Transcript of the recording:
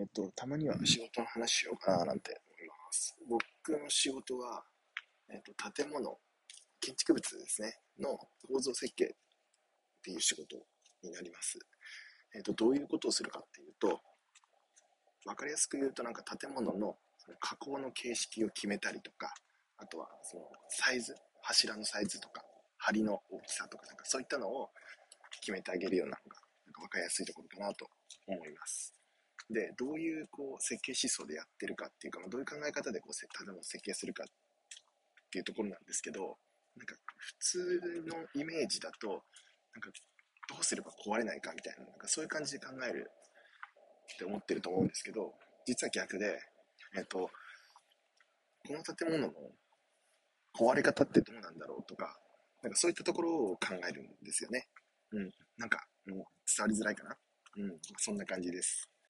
えっ、と、たまには仕事の話しようかななんて思います。僕の仕事は、えっ、と、建物、建築物ですね、の構造設計っていう仕事になります。えっ、と、どういうことをするかっていうと、わかりやすく言うとなんか建物のその加工の形式を決めたりとか、あとはそのサイズ、柱のサイズとか、梁の大きさとか、なんかそういったのを決めてあげるようなのが、なんか分かりやすいところかなと思います。で、どういうこう設計思想でやってるかっていうか、ま、どういう考え方でこう建物を設計するかっていうところなんですけど、なんか普通のイメージだと、なんかどうすれば壊れないかみたいな、なんかそういう感じで考えるって思ってると思うんですけど、実は逆で、えっと、この建物の壊れ方ってどうなんだろうとか、なんかそういったところを考えるんですよね。うん。なんか、もう伝わりづらいかな。うん。そんな感じです。